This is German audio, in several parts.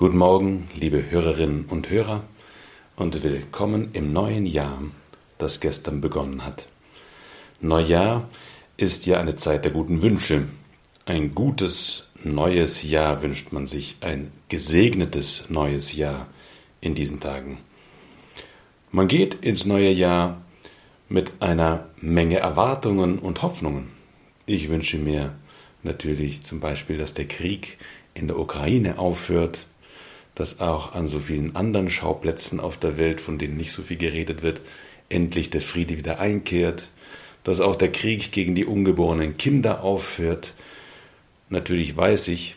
Guten Morgen, liebe Hörerinnen und Hörer, und willkommen im neuen Jahr, das gestern begonnen hat. Neujahr ist ja eine Zeit der guten Wünsche. Ein gutes neues Jahr wünscht man sich, ein gesegnetes neues Jahr in diesen Tagen. Man geht ins neue Jahr mit einer Menge Erwartungen und Hoffnungen. Ich wünsche mir natürlich zum Beispiel, dass der Krieg in der Ukraine aufhört, dass auch an so vielen anderen Schauplätzen auf der Welt, von denen nicht so viel geredet wird, endlich der Friede wieder einkehrt, dass auch der Krieg gegen die ungeborenen Kinder aufhört. Natürlich weiß ich,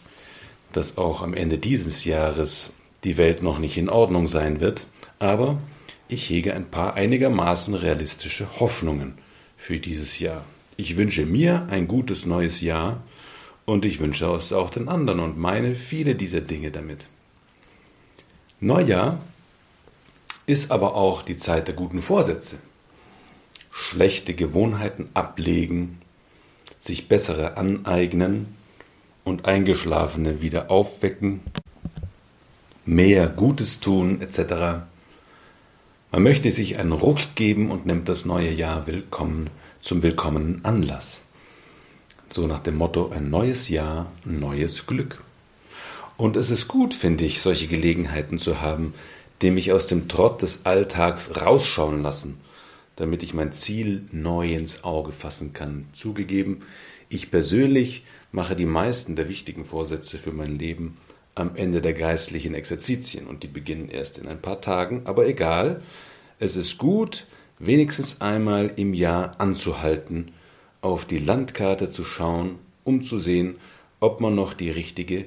dass auch am Ende dieses Jahres die Welt noch nicht in Ordnung sein wird, aber ich hege ein paar einigermaßen realistische Hoffnungen für dieses Jahr. Ich wünsche mir ein gutes neues Jahr und ich wünsche es auch den anderen und meine viele dieser Dinge damit. Neujahr ist aber auch die Zeit der guten Vorsätze. Schlechte Gewohnheiten ablegen, sich bessere aneignen und eingeschlafene wieder aufwecken, mehr Gutes tun etc. Man möchte sich einen Ruck geben und nimmt das neue Jahr willkommen zum willkommenen Anlass. So nach dem Motto ein neues Jahr, neues Glück. Und es ist gut, finde ich, solche Gelegenheiten zu haben, die mich aus dem Trott des Alltags rausschauen lassen, damit ich mein Ziel neu ins Auge fassen kann. Zugegeben, ich persönlich mache die meisten der wichtigen Vorsätze für mein Leben am Ende der geistlichen Exerzitien und die beginnen erst in ein paar Tagen, aber egal, es ist gut, wenigstens einmal im Jahr anzuhalten, auf die Landkarte zu schauen, um zu sehen, ob man noch die richtige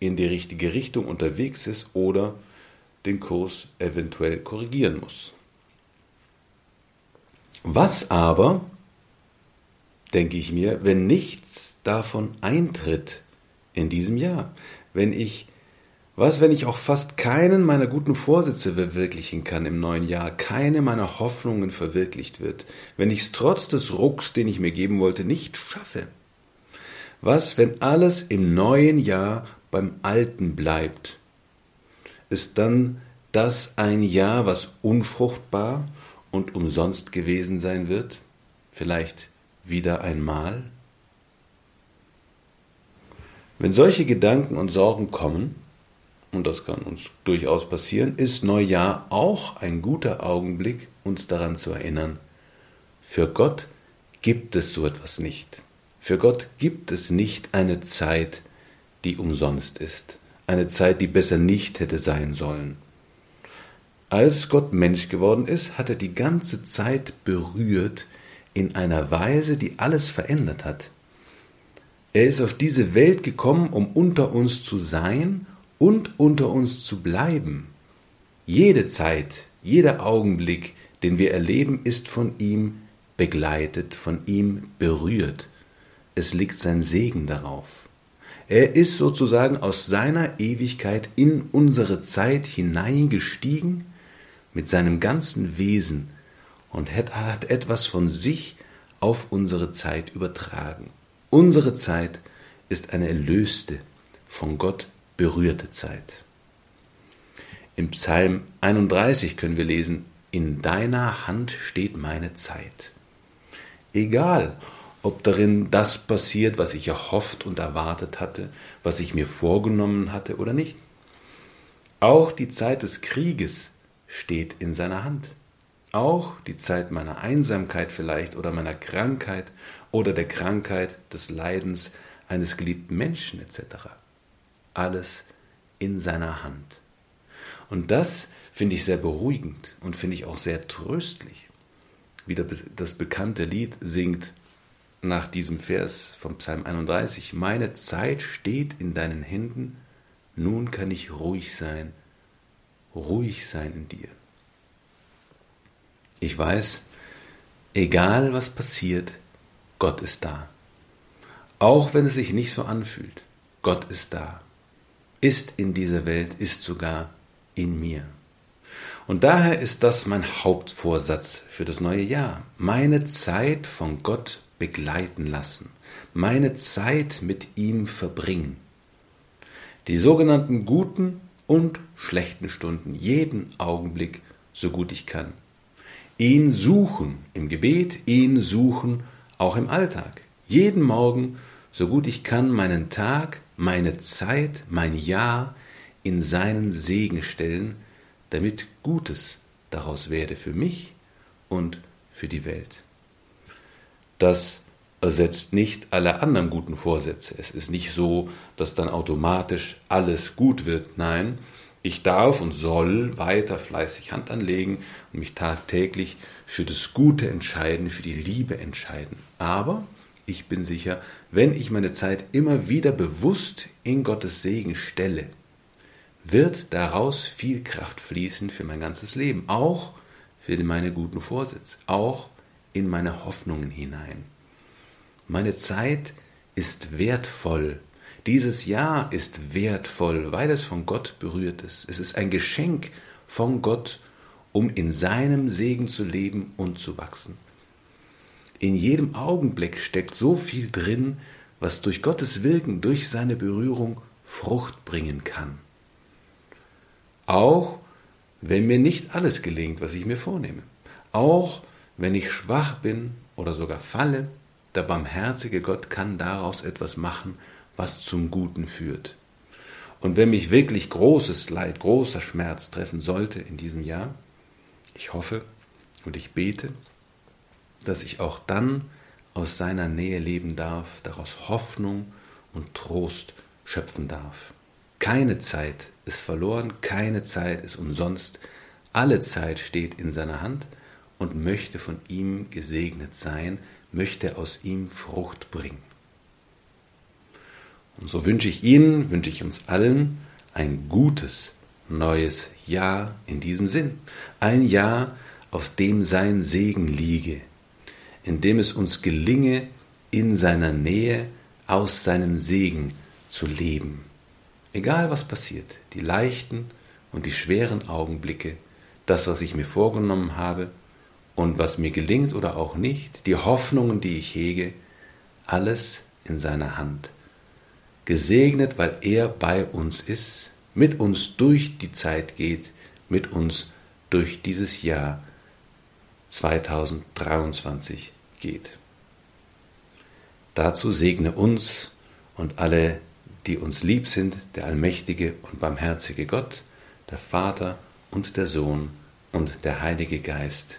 in die richtige Richtung unterwegs ist oder den Kurs eventuell korrigieren muss. Was aber, denke ich mir, wenn nichts davon eintritt in diesem Jahr, wenn ich was, wenn ich auch fast keinen meiner guten Vorsätze verwirklichen kann im neuen Jahr, keine meiner Hoffnungen verwirklicht wird, wenn ich es trotz des Rucks, den ich mir geben wollte, nicht schaffe? Was, wenn alles im neuen Jahr beim Alten bleibt, ist dann das ein Jahr, was unfruchtbar und umsonst gewesen sein wird? Vielleicht wieder einmal? Wenn solche Gedanken und Sorgen kommen, und das kann uns durchaus passieren, ist Neujahr auch ein guter Augenblick, uns daran zu erinnern, für Gott gibt es so etwas nicht. Für Gott gibt es nicht eine Zeit, die umsonst ist, eine Zeit, die besser nicht hätte sein sollen. Als Gott Mensch geworden ist, hat er die ganze Zeit berührt in einer Weise, die alles verändert hat. Er ist auf diese Welt gekommen, um unter uns zu sein und unter uns zu bleiben. Jede Zeit, jeder Augenblick, den wir erleben, ist von ihm begleitet, von ihm berührt. Es liegt sein Segen darauf. Er ist sozusagen aus seiner Ewigkeit in unsere Zeit hineingestiegen mit seinem ganzen Wesen und hat etwas von sich auf unsere Zeit übertragen. Unsere Zeit ist eine erlöste, von Gott berührte Zeit. Im Psalm 31 können wir lesen, in deiner Hand steht meine Zeit. Egal, ob darin das passiert, was ich erhofft und erwartet hatte, was ich mir vorgenommen hatte oder nicht. Auch die Zeit des Krieges steht in seiner Hand. Auch die Zeit meiner Einsamkeit vielleicht oder meiner Krankheit oder der Krankheit des Leidens eines geliebten Menschen etc. Alles in seiner Hand. Und das finde ich sehr beruhigend und finde ich auch sehr tröstlich. Wie das bekannte Lied singt, nach diesem Vers vom Psalm 31, meine Zeit steht in deinen Händen, nun kann ich ruhig sein, ruhig sein in dir. Ich weiß, egal was passiert, Gott ist da. Auch wenn es sich nicht so anfühlt, Gott ist da, ist in dieser Welt, ist sogar in mir. Und daher ist das mein Hauptvorsatz für das neue Jahr, meine Zeit von Gott begleiten lassen, meine Zeit mit ihm verbringen. Die sogenannten guten und schlechten Stunden, jeden Augenblick, so gut ich kann. Ihn suchen im Gebet, ihn suchen auch im Alltag. Jeden Morgen, so gut ich kann, meinen Tag, meine Zeit, mein Jahr in seinen Segen stellen, damit Gutes daraus werde für mich und für die Welt. Das ersetzt nicht alle anderen guten Vorsätze. Es ist nicht so, dass dann automatisch alles gut wird. Nein, ich darf und soll weiter fleißig Hand anlegen und mich tagtäglich für das Gute entscheiden, für die Liebe entscheiden. Aber ich bin sicher, wenn ich meine Zeit immer wieder bewusst in Gottes Segen stelle, wird daraus viel Kraft fließen für mein ganzes Leben, auch für meine guten Vorsätze, auch in meine Hoffnungen hinein. Meine Zeit ist wertvoll. Dieses Jahr ist wertvoll, weil es von Gott berührt ist. Es ist ein Geschenk von Gott, um in seinem Segen zu leben und zu wachsen. In jedem Augenblick steckt so viel drin, was durch Gottes Wirken, durch seine Berührung Frucht bringen kann. Auch wenn mir nicht alles gelingt, was ich mir vornehme. Auch wenn ich schwach bin oder sogar falle, der barmherzige Gott kann daraus etwas machen, was zum Guten führt. Und wenn mich wirklich großes Leid, großer Schmerz treffen sollte in diesem Jahr, ich hoffe und ich bete, dass ich auch dann aus seiner Nähe leben darf, daraus Hoffnung und Trost schöpfen darf. Keine Zeit ist verloren, keine Zeit ist umsonst, alle Zeit steht in seiner Hand und möchte von ihm gesegnet sein, möchte aus ihm Frucht bringen. Und so wünsche ich Ihnen, wünsche ich uns allen ein gutes neues Jahr in diesem Sinn. Ein Jahr, auf dem sein Segen liege, in dem es uns gelinge, in seiner Nähe aus seinem Segen zu leben. Egal was passiert, die leichten und die schweren Augenblicke, das, was ich mir vorgenommen habe, und was mir gelingt oder auch nicht, die Hoffnungen, die ich hege, alles in seiner Hand. Gesegnet, weil er bei uns ist, mit uns durch die Zeit geht, mit uns durch dieses Jahr 2023 geht. Dazu segne uns und alle, die uns lieb sind, der allmächtige und barmherzige Gott, der Vater und der Sohn und der Heilige Geist.